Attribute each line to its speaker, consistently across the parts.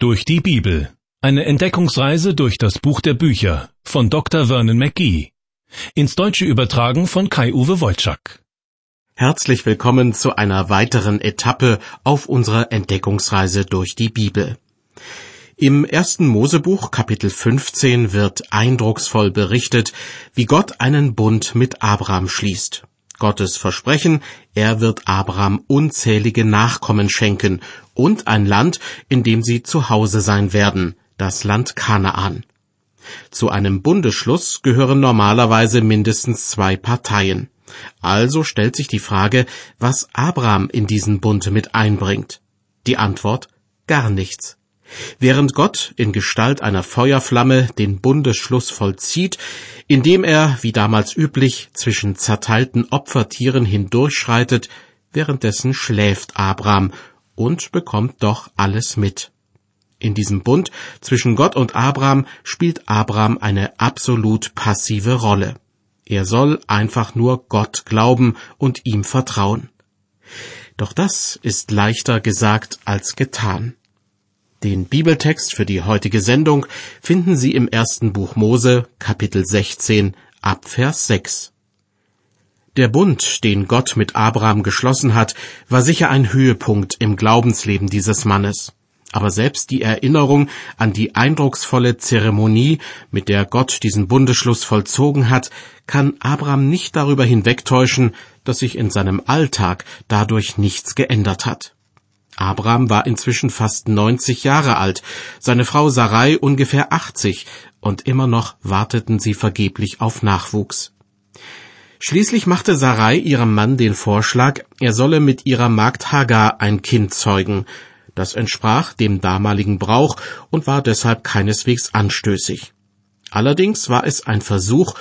Speaker 1: Durch die Bibel. Eine Entdeckungsreise durch das Buch der Bücher von Dr. Vernon McGee. Ins Deutsche übertragen von Kai-Uwe Wolczak.
Speaker 2: Herzlich willkommen zu einer weiteren Etappe auf unserer Entdeckungsreise durch die Bibel. Im ersten Mosebuch Kapitel 15 wird eindrucksvoll berichtet, wie Gott einen Bund mit Abraham schließt. Gottes Versprechen, er wird Abraham unzählige Nachkommen schenken und ein Land, in dem sie zu Hause sein werden, das Land Kanaan. Zu einem Bundesschluss gehören normalerweise mindestens zwei Parteien. Also stellt sich die Frage, was Abraham in diesen Bund mit einbringt. Die Antwort gar nichts. Während Gott in Gestalt einer Feuerflamme den Bundesschluss vollzieht, indem er, wie damals üblich, zwischen zerteilten Opfertieren hindurchschreitet, währenddessen schläft Abraham und bekommt doch alles mit. In diesem Bund zwischen Gott und Abraham spielt Abraham eine absolut passive Rolle. Er soll einfach nur Gott glauben und ihm vertrauen. Doch das ist leichter gesagt als getan. Den Bibeltext für die heutige Sendung finden Sie im ersten Buch Mose, Kapitel 16, ab Vers 6. Der Bund, den Gott mit Abraham geschlossen hat, war sicher ein Höhepunkt im Glaubensleben dieses Mannes. Aber selbst die Erinnerung an die eindrucksvolle Zeremonie, mit der Gott diesen Bundesschluss vollzogen hat, kann Abraham nicht darüber hinwegtäuschen, dass sich in seinem Alltag dadurch nichts geändert hat. Abraham war inzwischen fast 90 Jahre alt, seine Frau Sarai ungefähr 80, und immer noch warteten sie vergeblich auf Nachwuchs. Schließlich machte Sarai ihrem Mann den Vorschlag, er solle mit ihrer Magd Hagar ein Kind zeugen. Das entsprach dem damaligen Brauch und war deshalb keineswegs anstößig. Allerdings war es ein Versuch,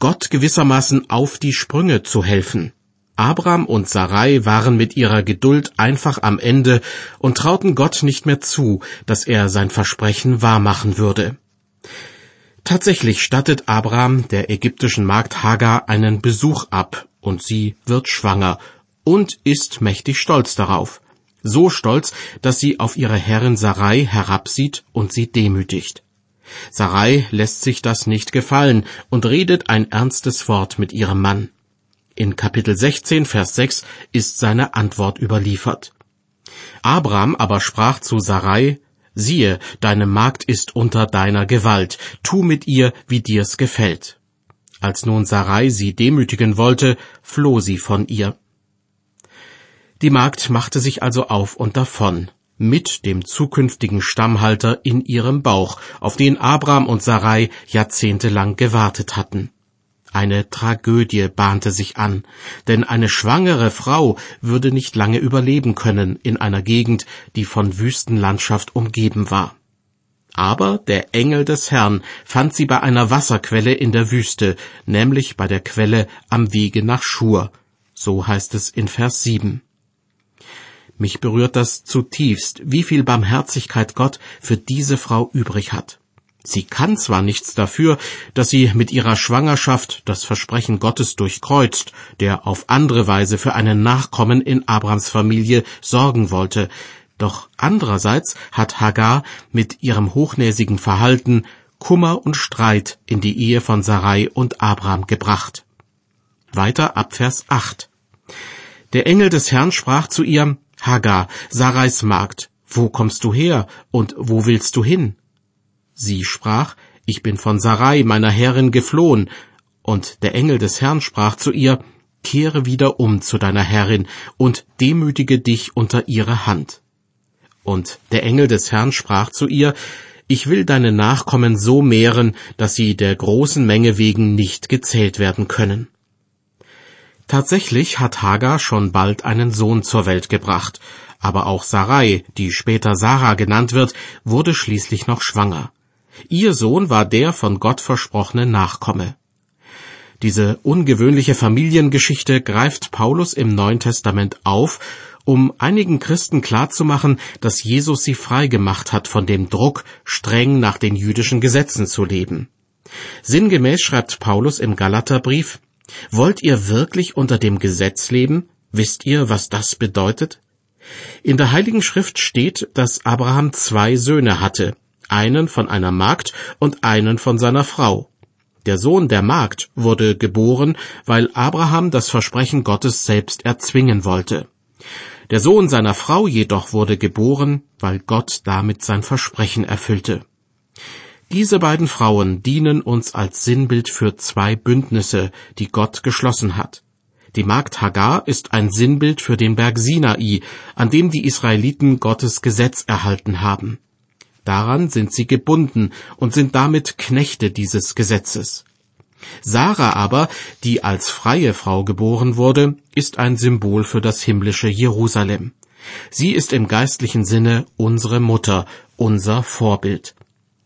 Speaker 2: Gott gewissermaßen auf die Sprünge zu helfen. Abraham und Sarai waren mit ihrer Geduld einfach am Ende und trauten Gott nicht mehr zu, dass er sein Versprechen wahrmachen würde. Tatsächlich stattet Abraham der ägyptischen Magd Hagar einen Besuch ab, und sie wird schwanger und ist mächtig stolz darauf. So stolz, dass sie auf ihre Herrin Sarai herabsieht und sie demütigt. Sarai lässt sich das nicht gefallen und redet ein ernstes Wort mit ihrem Mann. In Kapitel 16, Vers 6 ist seine Antwort überliefert. Abraham aber sprach zu Sarai, siehe, deine Magd ist unter deiner Gewalt, tu mit ihr, wie dir's gefällt. Als nun Sarai sie demütigen wollte, floh sie von ihr. Die Magd machte sich also auf und davon, mit dem zukünftigen Stammhalter in ihrem Bauch, auf den Abraham und Sarai jahrzehntelang gewartet hatten. Eine Tragödie bahnte sich an, denn eine schwangere Frau würde nicht lange überleben können in einer Gegend, die von Wüstenlandschaft umgeben war. Aber der Engel des Herrn fand sie bei einer Wasserquelle in der Wüste, nämlich bei der Quelle am Wege nach Schur. So heißt es in Vers 7. Mich berührt das zutiefst, wie viel Barmherzigkeit Gott für diese Frau übrig hat. Sie kann zwar nichts dafür, dass sie mit ihrer Schwangerschaft das Versprechen Gottes durchkreuzt, der auf andere Weise für einen Nachkommen in Abrams Familie sorgen wollte, doch andererseits hat Hagar mit ihrem hochnäsigen Verhalten Kummer und Streit in die Ehe von Sarai und Abraham gebracht. Weiter ab Vers 8. Der Engel des Herrn sprach zu ihr, Hagar, Sarais Magd, wo kommst du her und wo willst du hin? Sie sprach, Ich bin von Sarai, meiner Herrin, geflohen. Und der Engel des Herrn sprach zu ihr, Kehre wieder um zu deiner Herrin und demütige dich unter ihre Hand. Und der Engel des Herrn sprach zu ihr, Ich will deine Nachkommen so mehren, dass sie der großen Menge wegen nicht gezählt werden können. Tatsächlich hat Hagar schon bald einen Sohn zur Welt gebracht, aber auch Sarai, die später Sarah genannt wird, wurde schließlich noch schwanger. Ihr Sohn war der von Gott versprochene Nachkomme. Diese ungewöhnliche Familiengeschichte greift Paulus im Neuen Testament auf, um einigen Christen klarzumachen, dass Jesus sie frei gemacht hat von dem Druck, streng nach den jüdischen Gesetzen zu leben. Sinngemäß schreibt Paulus im Galaterbrief, Wollt ihr wirklich unter dem Gesetz leben? Wisst ihr, was das bedeutet? In der Heiligen Schrift steht, dass Abraham zwei Söhne hatte, einen von einer Magd und einen von seiner Frau. Der Sohn der Magd wurde geboren, weil Abraham das Versprechen Gottes selbst erzwingen wollte. Der Sohn seiner Frau jedoch wurde geboren, weil Gott damit sein Versprechen erfüllte. Diese beiden Frauen dienen uns als Sinnbild für zwei Bündnisse, die Gott geschlossen hat. Die Magd Hagar ist ein Sinnbild für den Berg Sinai, an dem die Israeliten Gottes Gesetz erhalten haben. Daran sind sie gebunden und sind damit Knechte dieses Gesetzes. Sarah aber, die als freie Frau geboren wurde, ist ein Symbol für das himmlische Jerusalem. Sie ist im geistlichen Sinne unsere Mutter, unser Vorbild.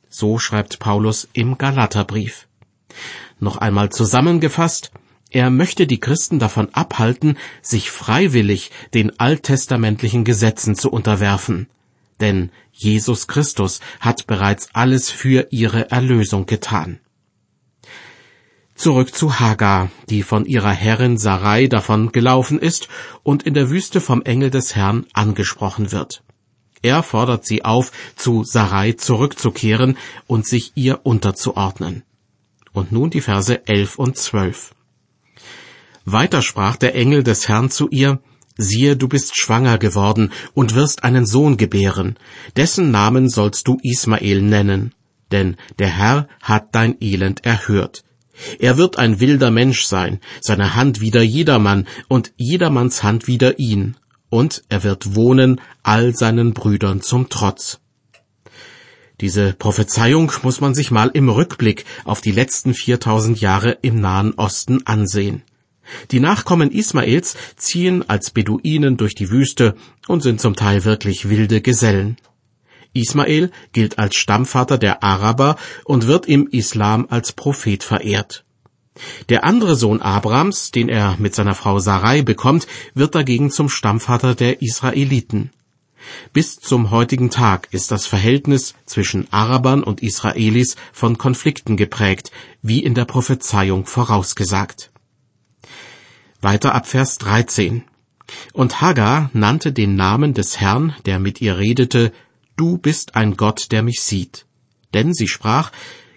Speaker 2: So schreibt Paulus im Galaterbrief. Noch einmal zusammengefasst, er möchte die Christen davon abhalten, sich freiwillig den alttestamentlichen Gesetzen zu unterwerfen denn Jesus Christus hat bereits alles für ihre Erlösung getan. Zurück zu Hagar, die von ihrer Herrin Sarai davon gelaufen ist und in der Wüste vom Engel des Herrn angesprochen wird. Er fordert sie auf, zu Sarai zurückzukehren und sich ihr unterzuordnen. Und nun die Verse elf und zwölf. Weiter sprach der Engel des Herrn zu ihr, Siehe, du bist schwanger geworden und wirst einen Sohn gebären, dessen Namen sollst du Ismael nennen, denn der Herr hat dein Elend erhört. Er wird ein wilder Mensch sein, seine Hand wider jedermann und jedermanns Hand wider ihn, und er wird wohnen all seinen Brüdern zum Trotz. Diese Prophezeiung muss man sich mal im Rückblick auf die letzten 4000 Jahre im Nahen Osten ansehen. Die Nachkommen Ismaels ziehen als Beduinen durch die Wüste und sind zum Teil wirklich wilde Gesellen. Ismael gilt als Stammvater der Araber und wird im Islam als Prophet verehrt. Der andere Sohn Abrams, den er mit seiner Frau Sarai bekommt, wird dagegen zum Stammvater der Israeliten. Bis zum heutigen Tag ist das Verhältnis zwischen Arabern und Israelis von Konflikten geprägt, wie in der Prophezeiung vorausgesagt. Weiter ab Vers 13. Und Hagar nannte den Namen des Herrn, der mit ihr redete, Du bist ein Gott, der mich sieht. Denn sie sprach,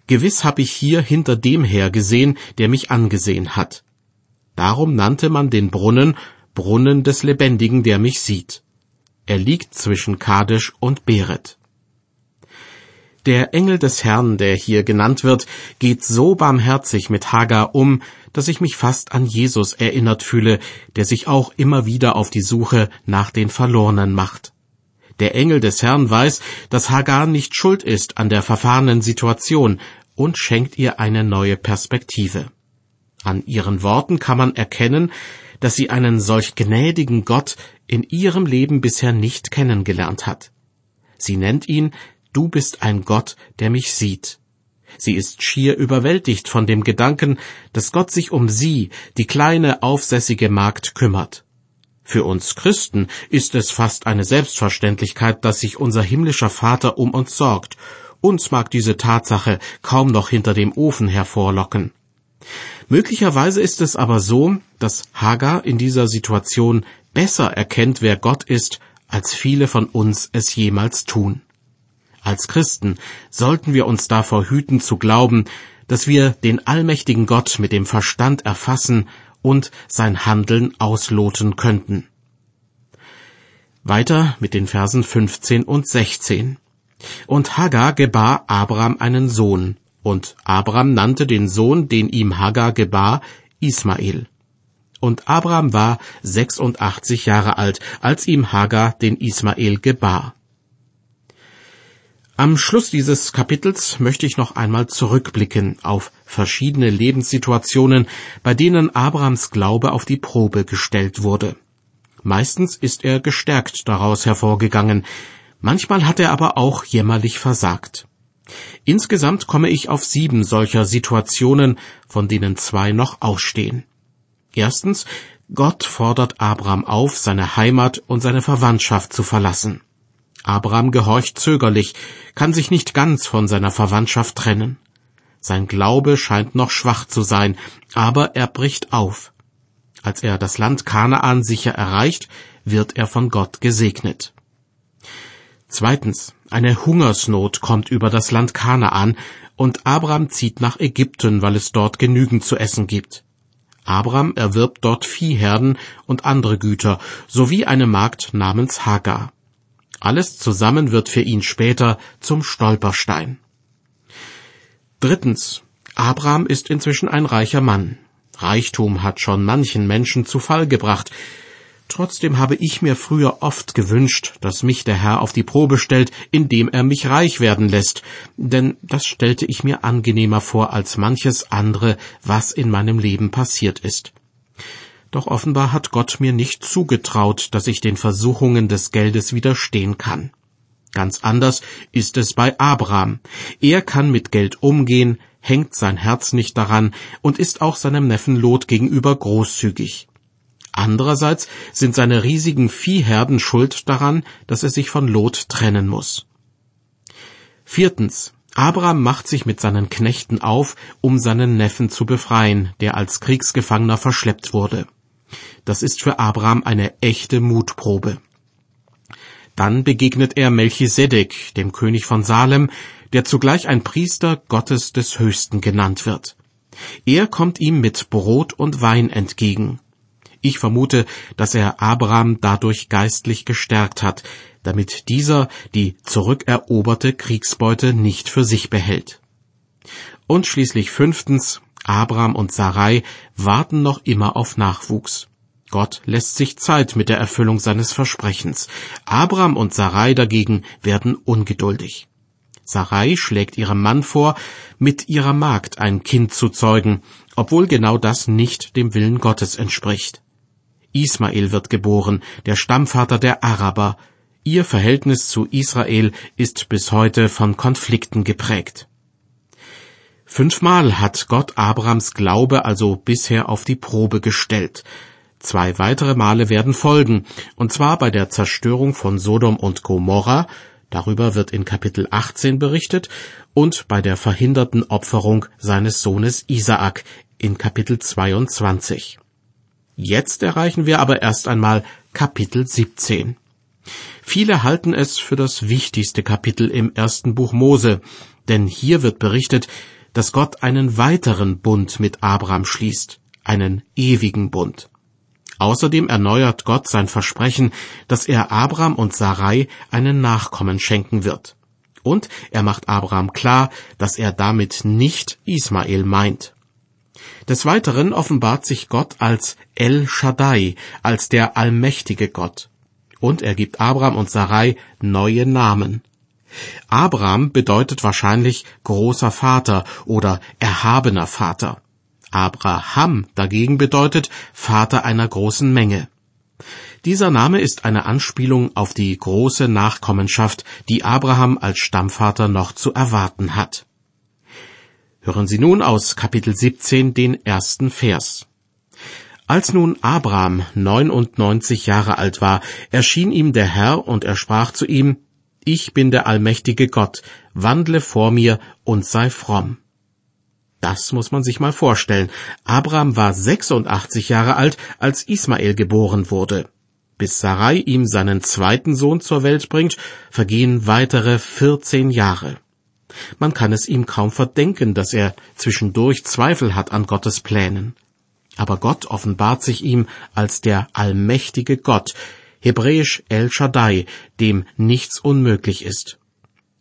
Speaker 2: Gewiss hab ich hier hinter dem her gesehen, der mich angesehen hat. Darum nannte man den Brunnen Brunnen des Lebendigen, der mich sieht. Er liegt zwischen Kadesh und Beret. Der Engel des Herrn, der hier genannt wird, geht so barmherzig mit Hagar um, dass ich mich fast an Jesus erinnert fühle, der sich auch immer wieder auf die Suche nach den Verlorenen macht. Der Engel des Herrn weiß, dass Hagar nicht schuld ist an der verfahrenen Situation und schenkt ihr eine neue Perspektive. An ihren Worten kann man erkennen, dass sie einen solch gnädigen Gott in ihrem Leben bisher nicht kennengelernt hat. Sie nennt ihn Du bist ein Gott, der mich sieht. Sie ist schier überwältigt von dem Gedanken, dass Gott sich um sie, die kleine aufsässige Magd, kümmert. Für uns Christen ist es fast eine Selbstverständlichkeit, dass sich unser himmlischer Vater um uns sorgt. Uns mag diese Tatsache kaum noch hinter dem Ofen hervorlocken. Möglicherweise ist es aber so, dass Hagar in dieser Situation besser erkennt, wer Gott ist, als viele von uns es jemals tun. Als Christen sollten wir uns davor hüten zu glauben, dass wir den allmächtigen Gott mit dem Verstand erfassen und sein Handeln ausloten könnten. Weiter mit den Versen 15 und 16. Und Hagar gebar Abraham einen Sohn, und Abraham nannte den Sohn, den ihm Hagar gebar, Ismael. Und Abraham war 86 Jahre alt, als ihm Hagar den Ismael gebar. Am Schluss dieses Kapitels möchte ich noch einmal zurückblicken auf verschiedene Lebenssituationen, bei denen Abrahams Glaube auf die Probe gestellt wurde. Meistens ist er gestärkt daraus hervorgegangen, manchmal hat er aber auch jämmerlich versagt. Insgesamt komme ich auf sieben solcher Situationen, von denen zwei noch ausstehen. Erstens, Gott fordert Abraham auf, seine Heimat und seine Verwandtschaft zu verlassen. Abraham gehorcht zögerlich, kann sich nicht ganz von seiner Verwandtschaft trennen. Sein Glaube scheint noch schwach zu sein, aber er bricht auf. Als er das Land Kanaan sicher erreicht, wird er von Gott gesegnet. Zweitens, eine Hungersnot kommt über das Land Kanaan und Abraham zieht nach Ägypten, weil es dort genügend zu essen gibt. Abraham erwirbt dort Viehherden und andere Güter sowie eine Magd namens Hagar. Alles zusammen wird für ihn später zum Stolperstein. Drittens. Abraham ist inzwischen ein reicher Mann. Reichtum hat schon manchen Menschen zu Fall gebracht, Trotzdem habe ich mir früher oft gewünscht, dass mich der Herr auf die Probe stellt, indem er mich reich werden lässt, denn das stellte ich mir angenehmer vor als manches andere, was in meinem Leben passiert ist. Doch offenbar hat Gott mir nicht zugetraut, dass ich den Versuchungen des Geldes widerstehen kann. Ganz anders ist es bei Abraham. Er kann mit Geld umgehen, hängt sein Herz nicht daran und ist auch seinem Neffen Lot gegenüber großzügig. Andererseits sind seine riesigen Viehherden schuld daran, dass er sich von Lot trennen muss. Viertens. Abraham macht sich mit seinen Knechten auf, um seinen Neffen zu befreien, der als Kriegsgefangener verschleppt wurde. Das ist für Abraham eine echte Mutprobe. Dann begegnet er Melchisedek, dem König von Salem, der zugleich ein Priester Gottes des Höchsten genannt wird. Er kommt ihm mit Brot und Wein entgegen. Ich vermute, dass er Abraham dadurch geistlich gestärkt hat, damit dieser die zurückeroberte Kriegsbeute nicht für sich behält. Und schließlich fünftens, Abraham und Sarai warten noch immer auf Nachwuchs. Gott lässt sich Zeit mit der Erfüllung seines Versprechens. Abraham und Sarai dagegen werden ungeduldig. Sarai schlägt ihrem Mann vor, mit ihrer Magd ein Kind zu zeugen, obwohl genau das nicht dem Willen Gottes entspricht. Ismael wird geboren, der Stammvater der Araber. Ihr Verhältnis zu Israel ist bis heute von Konflikten geprägt. Fünfmal hat Gott Abrams Glaube also bisher auf die Probe gestellt. Zwei weitere Male werden folgen, und zwar bei der Zerstörung von Sodom und Gomorra, darüber wird in Kapitel 18 berichtet, und bei der verhinderten Opferung seines Sohnes Isaak in Kapitel 22. Jetzt erreichen wir aber erst einmal Kapitel 17. Viele halten es für das wichtigste Kapitel im ersten Buch Mose, denn hier wird berichtet, dass Gott einen weiteren Bund mit Abraham schließt, einen ewigen Bund. Außerdem erneuert Gott sein Versprechen, dass er Abraham und Sarai einen Nachkommen schenken wird. Und er macht Abraham klar, dass er damit nicht Ismael meint. Des Weiteren offenbart sich Gott als El Shaddai, als der allmächtige Gott. Und er gibt Abraham und Sarai neue Namen. Abraham bedeutet wahrscheinlich großer Vater oder erhabener Vater. Abraham dagegen bedeutet Vater einer großen Menge. Dieser Name ist eine Anspielung auf die große Nachkommenschaft, die Abraham als Stammvater noch zu erwarten hat. Hören Sie nun aus Kapitel 17 den ersten Vers. Als nun Abraham 99 Jahre alt war, erschien ihm der Herr und er sprach zu ihm, Ich bin der allmächtige Gott, wandle vor mir und sei fromm. Das muss man sich mal vorstellen. Abraham war 86 Jahre alt, als Ismael geboren wurde. Bis Sarai ihm seinen zweiten Sohn zur Welt bringt, vergehen weitere 14 Jahre. Man kann es ihm kaum verdenken, dass er zwischendurch Zweifel hat an Gottes Plänen. Aber Gott offenbart sich ihm als der allmächtige Gott, hebräisch El Shaddai, dem nichts unmöglich ist.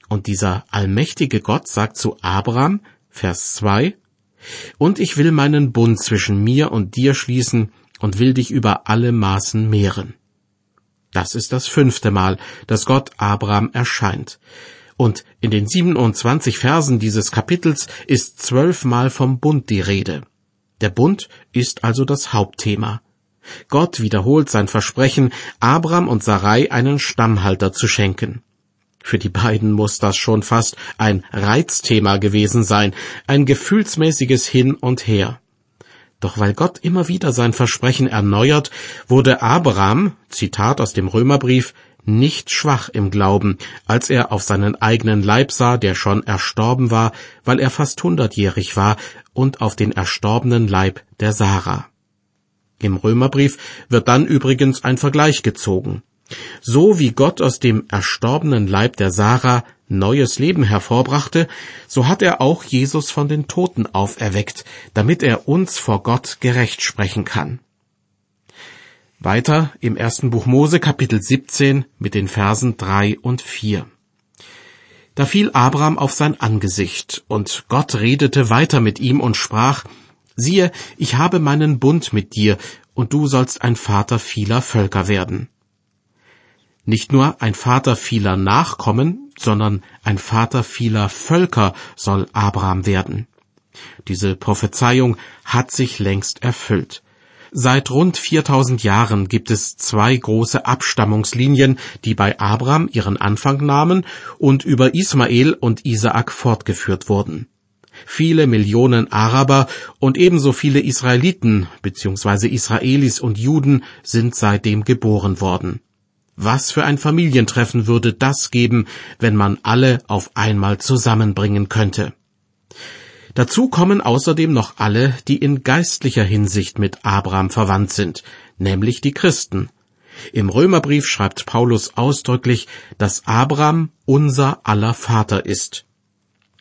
Speaker 2: Und dieser allmächtige Gott sagt zu Abraham, Vers 2, Und ich will meinen Bund zwischen mir und dir schließen und will dich über alle Maßen mehren. Das ist das fünfte Mal, dass Gott Abraham erscheint. Und in den 27 Versen dieses Kapitels ist zwölfmal vom Bund die Rede. Der Bund ist also das Hauptthema. Gott wiederholt sein Versprechen, Abraham und Sarai einen Stammhalter zu schenken. Für die beiden muss das schon fast ein Reizthema gewesen sein, ein gefühlsmäßiges Hin und Her. Doch weil Gott immer wieder sein Versprechen erneuert, wurde Abraham, Zitat aus dem Römerbrief, nicht schwach im Glauben, als er auf seinen eigenen Leib sah, der schon erstorben war, weil er fast hundertjährig war, und auf den erstorbenen Leib der Sarah. Im Römerbrief wird dann übrigens ein Vergleich gezogen. So wie Gott aus dem erstorbenen Leib der Sarah neues Leben hervorbrachte, so hat er auch Jesus von den Toten auferweckt, damit er uns vor Gott gerecht sprechen kann. Weiter im ersten Buch Mose Kapitel 17 mit den Versen 3 und 4. Da fiel Abraham auf sein Angesicht, und Gott redete weiter mit ihm und sprach, Siehe, ich habe meinen Bund mit dir, und du sollst ein Vater vieler Völker werden. Nicht nur ein Vater vieler Nachkommen, sondern ein Vater vieler Völker soll Abraham werden. Diese Prophezeiung hat sich längst erfüllt. Seit rund 4000 Jahren gibt es zwei große Abstammungslinien, die bei Abraham ihren Anfang nahmen und über Ismael und Isaak fortgeführt wurden. Viele Millionen Araber und ebenso viele Israeliten bzw. Israelis und Juden sind seitdem geboren worden. Was für ein Familientreffen würde das geben, wenn man alle auf einmal zusammenbringen könnte? Dazu kommen außerdem noch alle, die in geistlicher Hinsicht mit Abraham verwandt sind, nämlich die Christen. Im Römerbrief schreibt Paulus ausdrücklich, dass Abraham unser aller Vater ist.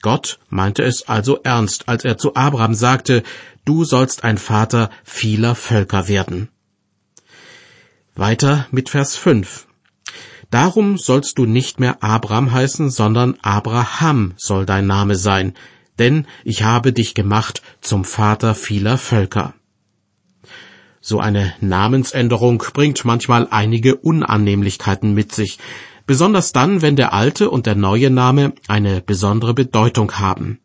Speaker 2: Gott meinte es also ernst, als er zu Abraham sagte, du sollst ein Vater vieler Völker werden. Weiter mit Vers 5. Darum sollst du nicht mehr Abraham heißen, sondern Abraham soll dein Name sein, denn ich habe dich gemacht zum Vater vieler Völker. So eine Namensänderung bringt manchmal einige Unannehmlichkeiten mit sich, besonders dann, wenn der alte und der neue Name eine besondere Bedeutung haben.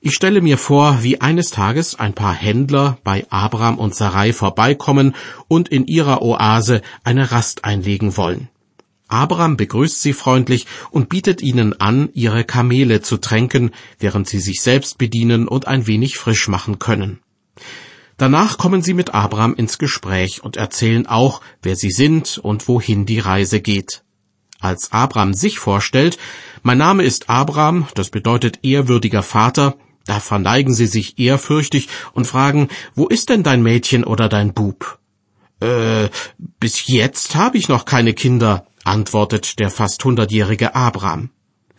Speaker 2: Ich stelle mir vor, wie eines Tages ein paar Händler bei Abraham und Sarai vorbeikommen und in ihrer Oase eine Rast einlegen wollen. Abraham begrüßt sie freundlich und bietet ihnen an, ihre Kamele zu tränken, während sie sich selbst bedienen und ein wenig frisch machen können. Danach kommen sie mit Abraham ins Gespräch und erzählen auch, wer sie sind und wohin die Reise geht. Als Abraham sich vorstellt, mein Name ist Abraham, das bedeutet ehrwürdiger Vater, da verneigen sie sich ehrfürchtig und fragen, wo ist denn dein Mädchen oder dein Bub? Äh, bis jetzt habe ich noch keine Kinder, antwortet der fast hundertjährige Abraham.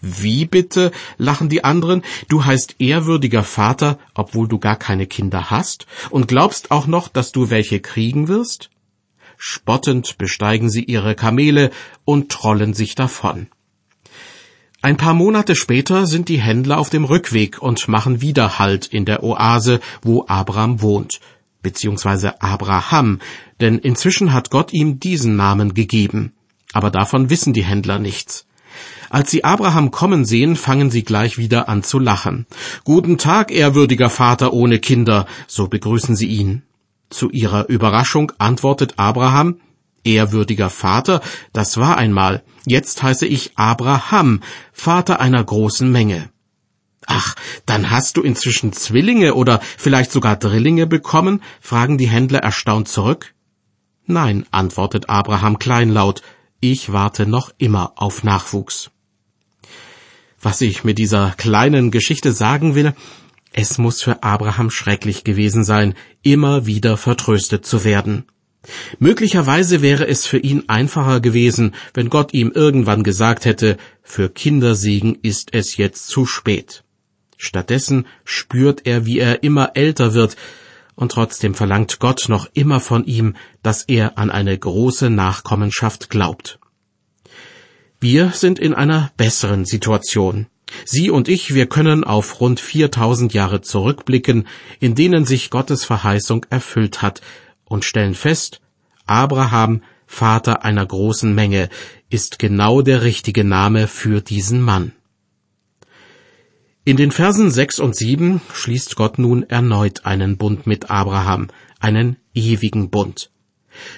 Speaker 2: Wie bitte? lachen die anderen. Du heißt ehrwürdiger Vater, obwohl du gar keine Kinder hast, und glaubst auch noch, dass du welche kriegen wirst? Spottend besteigen sie ihre Kamele und trollen sich davon. Ein paar Monate später sind die Händler auf dem Rückweg und machen wieder Halt in der Oase, wo Abraham wohnt, beziehungsweise Abraham, denn inzwischen hat Gott ihm diesen Namen gegeben. Aber davon wissen die Händler nichts. Als sie Abraham kommen sehen, fangen sie gleich wieder an zu lachen. Guten Tag, ehrwürdiger Vater ohne Kinder, so begrüßen sie ihn. Zu ihrer Überraschung antwortet Abraham, Ehrwürdiger Vater, das war einmal, jetzt heiße ich Abraham, Vater einer großen Menge. Ach, dann hast du inzwischen Zwillinge oder vielleicht sogar Drillinge bekommen? fragen die Händler erstaunt zurück. Nein, antwortet Abraham kleinlaut, ich warte noch immer auf Nachwuchs. Was ich mit dieser kleinen Geschichte sagen will, es muss für Abraham schrecklich gewesen sein, immer wieder vertröstet zu werden. Möglicherweise wäre es für ihn einfacher gewesen, wenn Gott ihm irgendwann gesagt hätte, für Kindersegen ist es jetzt zu spät. Stattdessen spürt er, wie er immer älter wird, und trotzdem verlangt Gott noch immer von ihm, dass er an eine große Nachkommenschaft glaubt. Wir sind in einer besseren Situation. Sie und ich, wir können auf rund 4000 Jahre zurückblicken, in denen sich Gottes Verheißung erfüllt hat, und stellen fest, Abraham, Vater einer großen Menge, ist genau der richtige Name für diesen Mann. In den Versen sechs und sieben schließt Gott nun erneut einen Bund mit Abraham, einen ewigen Bund.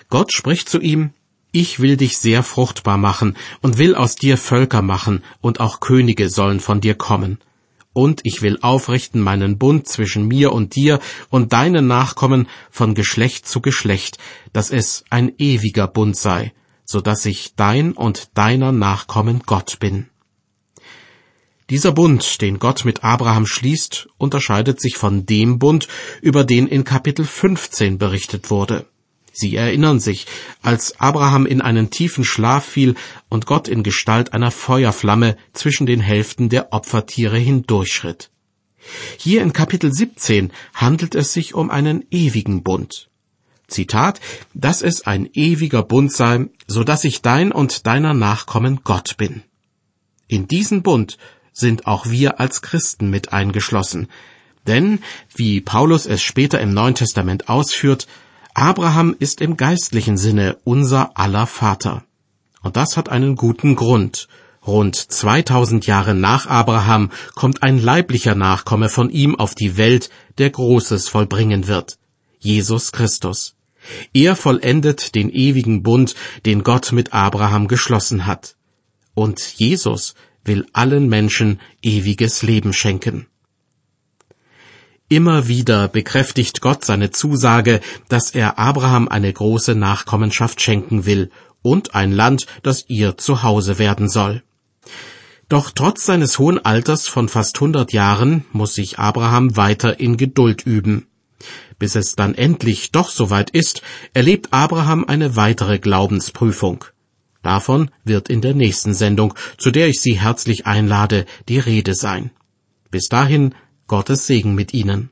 Speaker 2: Gott spricht zu ihm, ich will dich sehr fruchtbar machen und will aus dir Völker machen, und auch Könige sollen von dir kommen und ich will aufrichten meinen Bund zwischen mir und dir und deinen Nachkommen von Geschlecht zu Geschlecht, dass es ein ewiger Bund sei, so dass ich dein und deiner Nachkommen Gott bin. Dieser Bund, den Gott mit Abraham schließt, unterscheidet sich von dem Bund, über den in Kapitel 15 berichtet wurde. Sie erinnern sich, als Abraham in einen tiefen Schlaf fiel und Gott in Gestalt einer Feuerflamme zwischen den Hälften der Opfertiere hindurchschritt. Hier in Kapitel 17 handelt es sich um einen ewigen Bund. Zitat, dass es ein ewiger Bund sei, so dass ich dein und deiner Nachkommen Gott bin. In diesen Bund sind auch wir als Christen mit eingeschlossen, denn, wie Paulus es später im Neuen Testament ausführt, Abraham ist im geistlichen Sinne unser aller Vater. Und das hat einen guten Grund. Rund 2000 Jahre nach Abraham kommt ein leiblicher Nachkomme von ihm auf die Welt, der Großes vollbringen wird. Jesus Christus. Er vollendet den ewigen Bund, den Gott mit Abraham geschlossen hat. Und Jesus will allen Menschen ewiges Leben schenken. Immer wieder bekräftigt Gott seine Zusage, dass er Abraham eine große Nachkommenschaft schenken will und ein Land, das ihr Zuhause werden soll. Doch trotz seines hohen Alters von fast hundert Jahren muss sich Abraham weiter in Geduld üben. Bis es dann endlich doch soweit ist, erlebt Abraham eine weitere Glaubensprüfung. Davon wird in der nächsten Sendung, zu der ich Sie herzlich einlade, die Rede sein. Bis dahin Gottes Segen mit Ihnen.